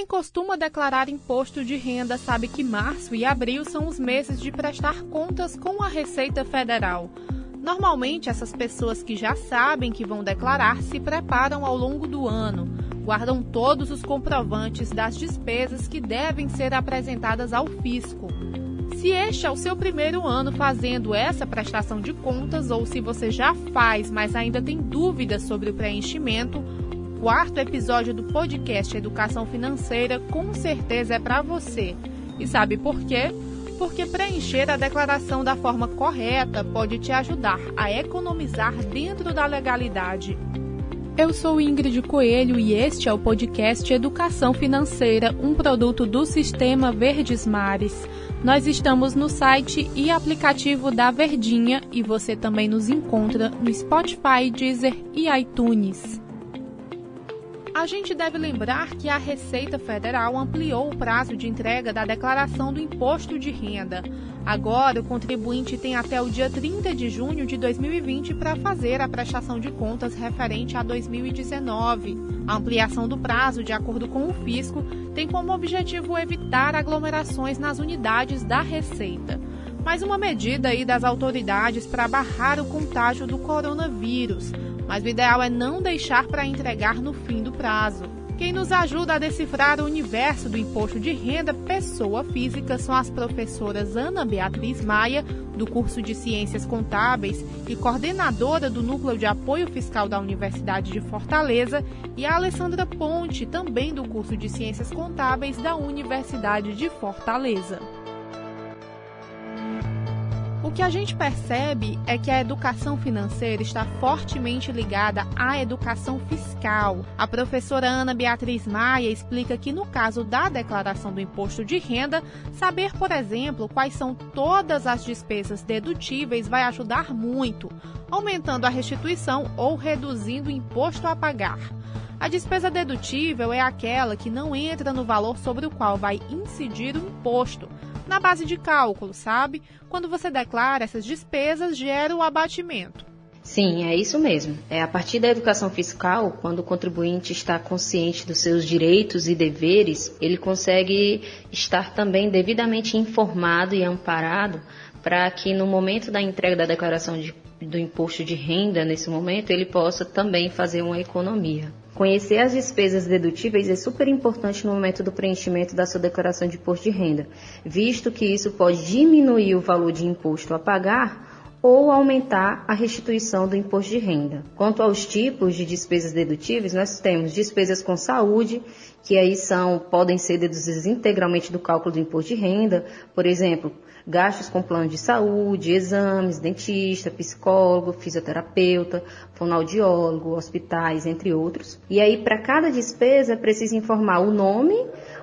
Quem costuma declarar imposto de renda sabe que março e abril são os meses de prestar contas com a Receita Federal. Normalmente, essas pessoas que já sabem que vão declarar se preparam ao longo do ano, guardam todos os comprovantes das despesas que devem ser apresentadas ao fisco. Se este é o seu primeiro ano fazendo essa prestação de contas ou se você já faz, mas ainda tem dúvidas sobre o preenchimento, quarto episódio do podcast Educação Financeira com certeza é para você. E sabe por quê? Porque preencher a declaração da forma correta pode te ajudar a economizar dentro da legalidade. Eu sou Ingrid Coelho e este é o podcast Educação Financeira, um produto do Sistema Verdes Mares. Nós estamos no site e aplicativo da Verdinha e você também nos encontra no Spotify, Deezer e iTunes. A gente deve lembrar que a Receita Federal ampliou o prazo de entrega da declaração do imposto de renda. Agora, o contribuinte tem até o dia 30 de junho de 2020 para fazer a prestação de contas referente a 2019. A ampliação do prazo, de acordo com o fisco, tem como objetivo evitar aglomerações nas unidades da Receita. Mais uma medida aí das autoridades para barrar o contágio do coronavírus mas o ideal é não deixar para entregar no fim do prazo. Quem nos ajuda a decifrar o universo do imposto de renda pessoa física são as professoras Ana Beatriz Maia, do curso de Ciências Contábeis e coordenadora do Núcleo de Apoio Fiscal da Universidade de Fortaleza, e a Alessandra Ponte, também do curso de Ciências Contábeis da Universidade de Fortaleza. O que a gente percebe é que a educação financeira está fortemente ligada à educação fiscal. A professora Ana Beatriz Maia explica que, no caso da declaração do imposto de renda, saber, por exemplo, quais são todas as despesas dedutíveis vai ajudar muito, aumentando a restituição ou reduzindo o imposto a pagar. A despesa dedutível é aquela que não entra no valor sobre o qual vai incidir o imposto na base de cálculo, sabe? Quando você declara essas despesas, gera o abatimento. Sim, é isso mesmo. É a partir da educação fiscal, quando o contribuinte está consciente dos seus direitos e deveres, ele consegue estar também devidamente informado e amparado para que no momento da entrega da declaração de, do imposto de renda, nesse momento, ele possa também fazer uma economia. Conhecer as despesas dedutíveis é super importante no momento do preenchimento da sua declaração de imposto de renda, visto que isso pode diminuir o valor de imposto a pagar ou aumentar a restituição do imposto de renda. Quanto aos tipos de despesas dedutíveis, nós temos despesas com saúde, que aí são podem ser deduzidas integralmente do cálculo do imposto de renda, por exemplo, gastos com plano de saúde, exames, dentista, psicólogo, fisioterapeuta, fonoaudiólogo, hospitais, entre outros. E aí, para cada despesa, preciso informar o nome,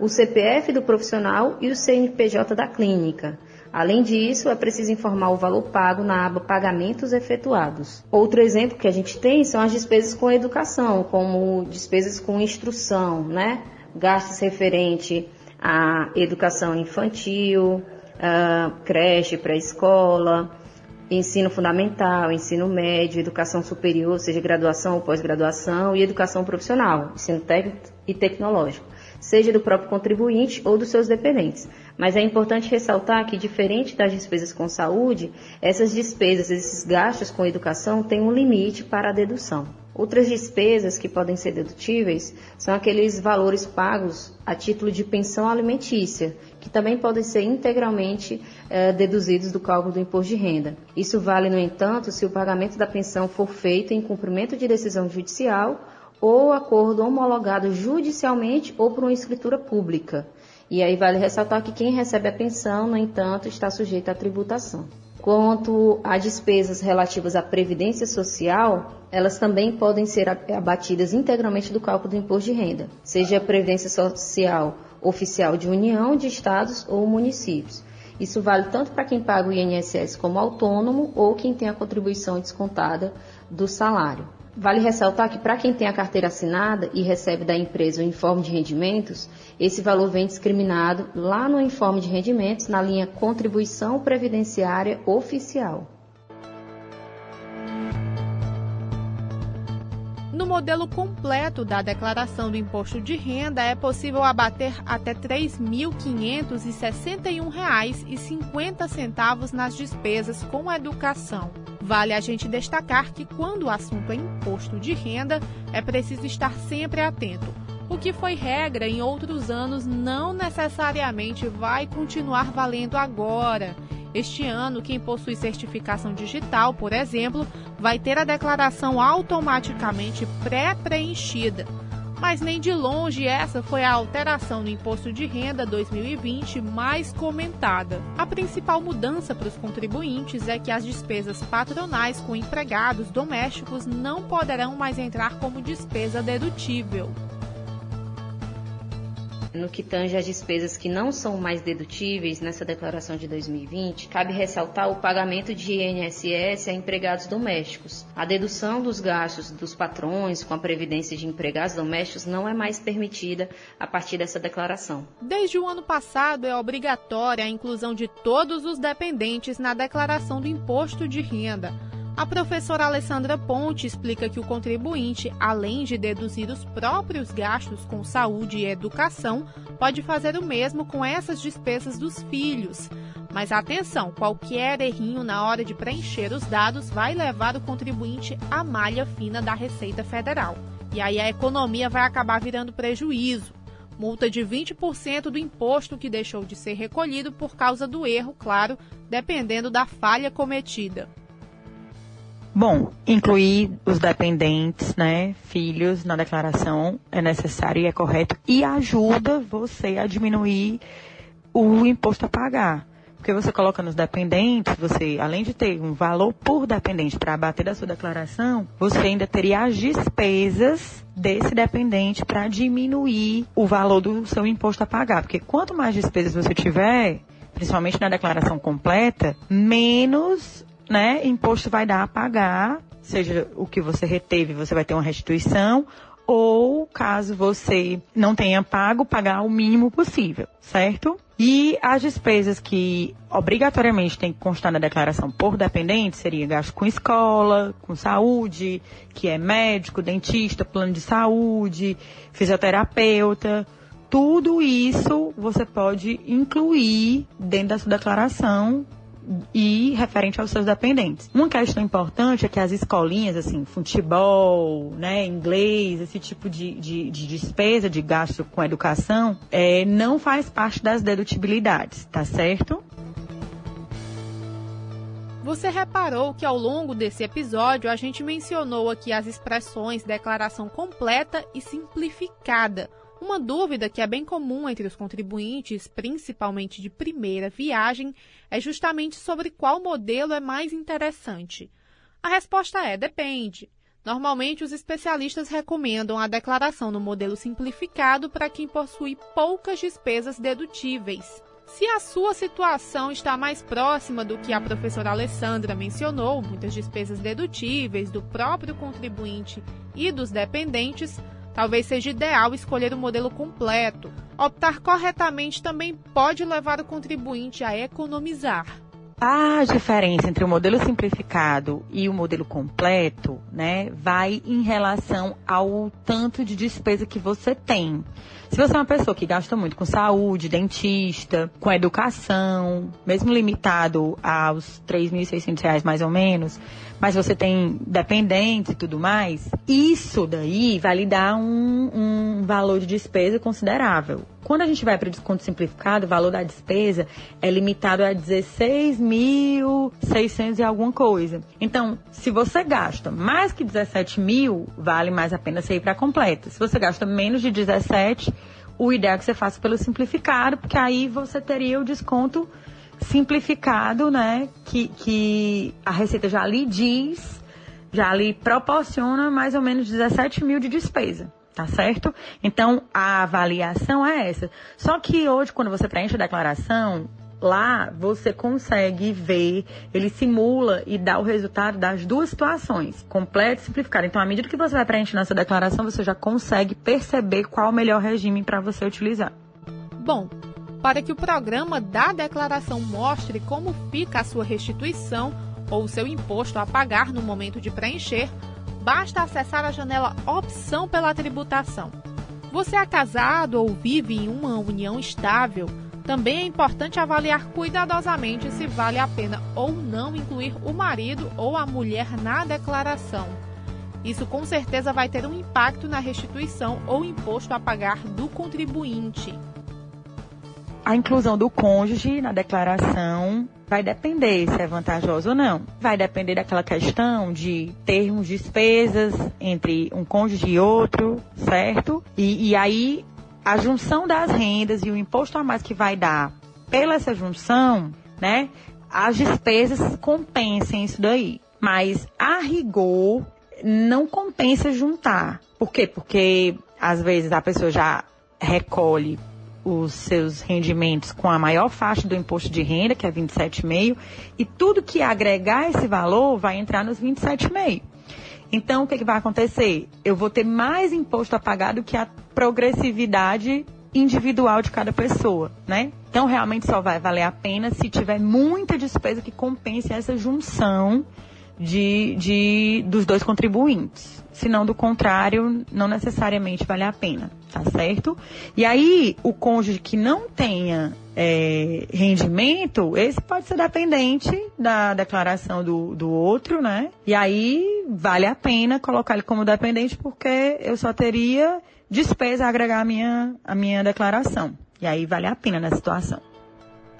o CPF do profissional e o CNPJ da clínica. Além disso, é preciso informar o valor pago na aba Pagamentos Efetuados. Outro exemplo que a gente tem são as despesas com educação, como despesas com instrução, né? Gastos referente à educação infantil, uh, creche, pré-escola, ensino fundamental, ensino médio, educação superior, seja graduação ou pós-graduação, e educação profissional, ensino técnico e tecnológico, seja do próprio contribuinte ou dos seus dependentes. Mas é importante ressaltar que, diferente das despesas com saúde, essas despesas, esses gastos com educação têm um limite para a dedução. Outras despesas que podem ser dedutíveis são aqueles valores pagos a título de pensão alimentícia, que também podem ser integralmente eh, deduzidos do cálculo do imposto de renda. Isso vale, no entanto, se o pagamento da pensão for feito em cumprimento de decisão judicial ou acordo homologado judicialmente ou por uma escritura pública. E aí vale ressaltar que quem recebe a pensão, no entanto, está sujeito à tributação. Quanto a despesas relativas à previdência social, elas também podem ser abatidas integralmente do cálculo do imposto de renda, seja a previdência social oficial de União, de estados ou municípios. Isso vale tanto para quem paga o INSS como autônomo ou quem tem a contribuição descontada do salário. Vale ressaltar que para quem tem a carteira assinada e recebe da empresa o informe de rendimentos, esse valor vem discriminado lá no informe de rendimentos na linha Contribuição Previdenciária Oficial. modelo completo da declaração do imposto de renda é possível abater até R$ 3.561,50 nas despesas com educação. Vale a gente destacar que quando o assunto é imposto de renda, é preciso estar sempre atento. O que foi regra em outros anos não necessariamente vai continuar valendo agora. Este ano, quem possui certificação digital, por exemplo, vai ter a declaração automaticamente pré-preenchida. Mas nem de longe essa foi a alteração no Imposto de Renda 2020 mais comentada. A principal mudança para os contribuintes é que as despesas patronais com empregados domésticos não poderão mais entrar como despesa dedutível. No que tange às despesas que não são mais dedutíveis nessa declaração de 2020, cabe ressaltar o pagamento de INSS a empregados domésticos. A dedução dos gastos dos patrões com a previdência de empregados domésticos não é mais permitida a partir dessa declaração. Desde o ano passado é obrigatória a inclusão de todos os dependentes na declaração do imposto de renda. A professora Alessandra Ponte explica que o contribuinte, além de deduzir os próprios gastos com saúde e educação, pode fazer o mesmo com essas despesas dos filhos. Mas atenção, qualquer errinho na hora de preencher os dados vai levar o contribuinte à malha fina da Receita Federal. E aí a economia vai acabar virando prejuízo. Multa de 20% do imposto que deixou de ser recolhido por causa do erro, claro, dependendo da falha cometida. Bom, incluir os dependentes, né, filhos na declaração é necessário e é correto e ajuda você a diminuir o imposto a pagar. Porque você coloca nos dependentes, você, além de ter um valor por dependente para abater da sua declaração, você ainda teria as despesas desse dependente para diminuir o valor do seu imposto a pagar. Porque quanto mais despesas você tiver, principalmente na declaração completa, menos né, imposto vai dar a pagar, seja o que você reteve, você vai ter uma restituição, ou caso você não tenha pago, pagar o mínimo possível, certo? E as despesas que obrigatoriamente tem que constar na declaração por dependente seria gasto com escola, com saúde, que é médico, dentista, plano de saúde, fisioterapeuta. Tudo isso você pode incluir dentro da sua declaração e referente aos seus dependentes. Uma questão importante é que as escolinhas, assim, futebol, né, inglês, esse tipo de, de, de despesa, de gasto com educação, é, não faz parte das dedutibilidades, tá certo? Você reparou que ao longo desse episódio a gente mencionou aqui as expressões declaração completa e simplificada uma dúvida que é bem comum entre os contribuintes, principalmente de primeira viagem, é justamente sobre qual modelo é mais interessante. A resposta é: depende. Normalmente, os especialistas recomendam a declaração no modelo simplificado para quem possui poucas despesas dedutíveis. Se a sua situação está mais próxima do que a professora Alessandra mencionou, muitas despesas dedutíveis do próprio contribuinte e dos dependentes, Talvez seja ideal escolher o modelo completo. Optar corretamente também pode levar o contribuinte a economizar. A diferença entre o modelo simplificado e o modelo completo, né, vai em relação ao tanto de despesa que você tem. Se você é uma pessoa que gasta muito com saúde, dentista, com educação, mesmo limitado aos R$ 3.600 mais ou menos, mas você tem dependentes e tudo mais, isso daí vai lhe dar um, um valor de despesa considerável. Quando a gente vai para o desconto simplificado, o valor da despesa é limitado a 16.600 e alguma coisa. Então, se você gasta mais que 17 mil, vale mais a pena você ir para completa. Se você gasta menos de 17, o ideal é que você faça pelo simplificado, porque aí você teria o desconto simplificado, né? Que, que a Receita já lhe diz, já lhe proporciona mais ou menos 17 mil de despesa. Tá certo? Então, a avaliação é essa. Só que hoje, quando você preenche a declaração, lá você consegue ver, ele simula e dá o resultado das duas situações, completo e simplificado. Então, à medida que você vai preenchendo essa declaração, você já consegue perceber qual o melhor regime para você utilizar. Bom, para que o programa da declaração mostre como fica a sua restituição ou o seu imposto a pagar no momento de preencher, Basta acessar a janela Opção pela Tributação. Você é casado ou vive em uma união estável? Também é importante avaliar cuidadosamente se vale a pena ou não incluir o marido ou a mulher na declaração. Isso com certeza vai ter um impacto na restituição ou imposto a pagar do contribuinte. A inclusão do cônjuge na declaração vai depender se é vantajoso ou não. Vai depender daquela questão de termos despesas entre um cônjuge e outro, certo? E, e aí a junção das rendas e o imposto a mais que vai dar pela essa junção, né? As despesas compensem isso daí. Mas a rigor não compensa juntar. Por quê? Porque às vezes a pessoa já recolhe os seus rendimentos com a maior faixa do imposto de renda, que é 27,5, e tudo que agregar esse valor vai entrar nos 27,5. Então, o que, que vai acontecer? Eu vou ter mais imposto a pagar do que a progressividade individual de cada pessoa, né? Então, realmente só vai valer a pena se tiver muita despesa que compense essa junção de, de, dos dois contribuintes. Senão, do contrário, não necessariamente vale a pena, tá certo? E aí, o cônjuge que não tenha é, rendimento, esse pode ser dependente da declaração do, do outro, né? E aí, vale a pena colocar ele como dependente, porque eu só teria despesa a agregar a minha, a minha declaração. E aí, vale a pena na situação.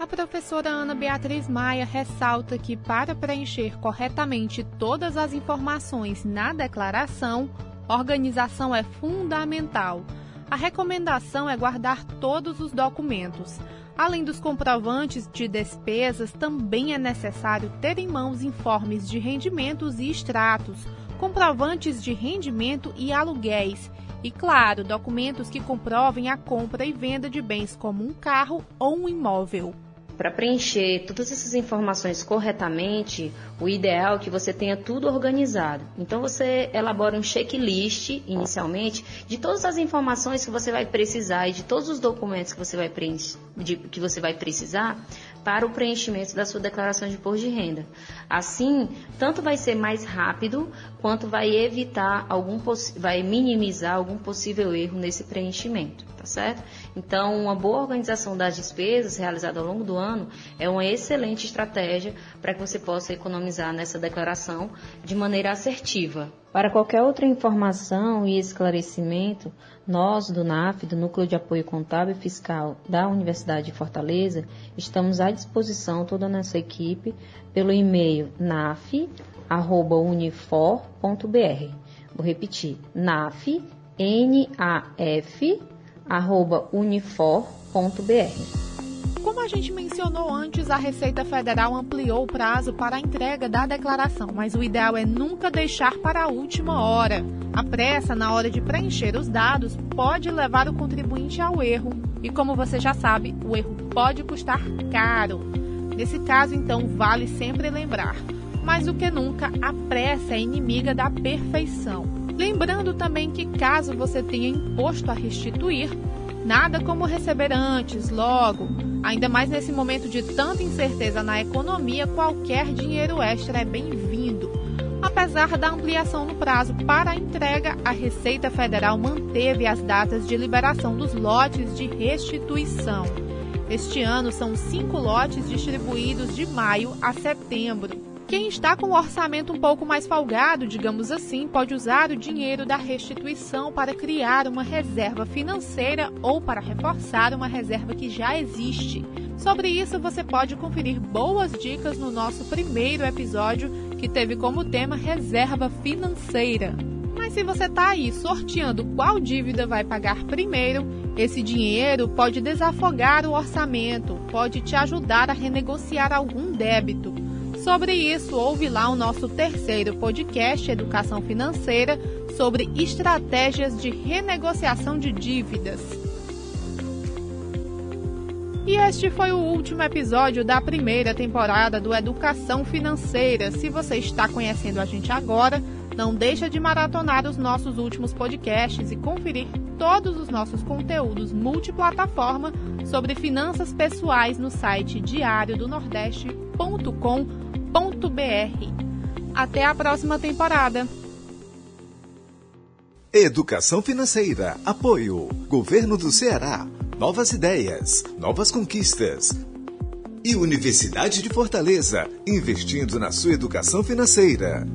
A professora Ana Beatriz Maia ressalta que, para preencher corretamente todas as informações na declaração, organização é fundamental. A recomendação é guardar todos os documentos. Além dos comprovantes de despesas, também é necessário ter em mãos informes de rendimentos e extratos, comprovantes de rendimento e aluguéis, e, claro, documentos que comprovem a compra e venda de bens como um carro ou um imóvel para preencher todas essas informações corretamente, o ideal é que você tenha tudo organizado. Então você elabora um checklist inicialmente de todas as informações que você vai precisar e de todos os documentos que você vai, de, que você vai precisar para o preenchimento da sua declaração de imposto de renda. Assim, tanto vai ser mais rápido quanto vai evitar algum vai minimizar algum possível erro nesse preenchimento, tá certo? Então, uma boa organização das despesas realizada ao longo do ano é uma excelente estratégia para que você possa economizar nessa declaração de maneira assertiva. Para qualquer outra informação e esclarecimento, nós do NAF, do Núcleo de Apoio Contábil e Fiscal da Universidade de Fortaleza, estamos à disposição toda a nossa equipe pelo e-mail naf@unifor.br. Vou repetir: naf N-A-F unifor.br. Como a gente mencionou antes, a Receita Federal ampliou o prazo para a entrega da declaração, mas o ideal é nunca deixar para a última hora. A pressa na hora de preencher os dados pode levar o contribuinte ao erro, e como você já sabe, o erro pode custar caro. Nesse caso, então, vale sempre lembrar: mais do que nunca, a pressa é inimiga da perfeição. Lembrando também que caso você tenha imposto a restituir, nada como receber antes, logo. Ainda mais nesse momento de tanta incerteza na economia, qualquer dinheiro extra é bem-vindo. Apesar da ampliação no prazo para a entrega, a Receita Federal manteve as datas de liberação dos lotes de restituição. Este ano são cinco lotes distribuídos de maio a setembro. Quem está com o orçamento um pouco mais folgado, digamos assim, pode usar o dinheiro da restituição para criar uma reserva financeira ou para reforçar uma reserva que já existe. Sobre isso, você pode conferir boas dicas no nosso primeiro episódio, que teve como tema reserva financeira. Mas se você está aí sorteando qual dívida vai pagar primeiro, esse dinheiro pode desafogar o orçamento, pode te ajudar a renegociar algum débito. Sobre isso, ouve lá o nosso terceiro podcast Educação Financeira sobre estratégias de renegociação de dívidas. E este foi o último episódio da primeira temporada do Educação Financeira. Se você está conhecendo a gente agora, não deixa de maratonar os nossos últimos podcasts e conferir todos os nossos conteúdos multiplataforma sobre finanças pessoais no site diariodonordeste.com.br. Até a próxima temporada! Educação financeira. Apoio. Governo do Ceará. Novas ideias. Novas conquistas. E Universidade de Fortaleza. Investindo na sua educação financeira.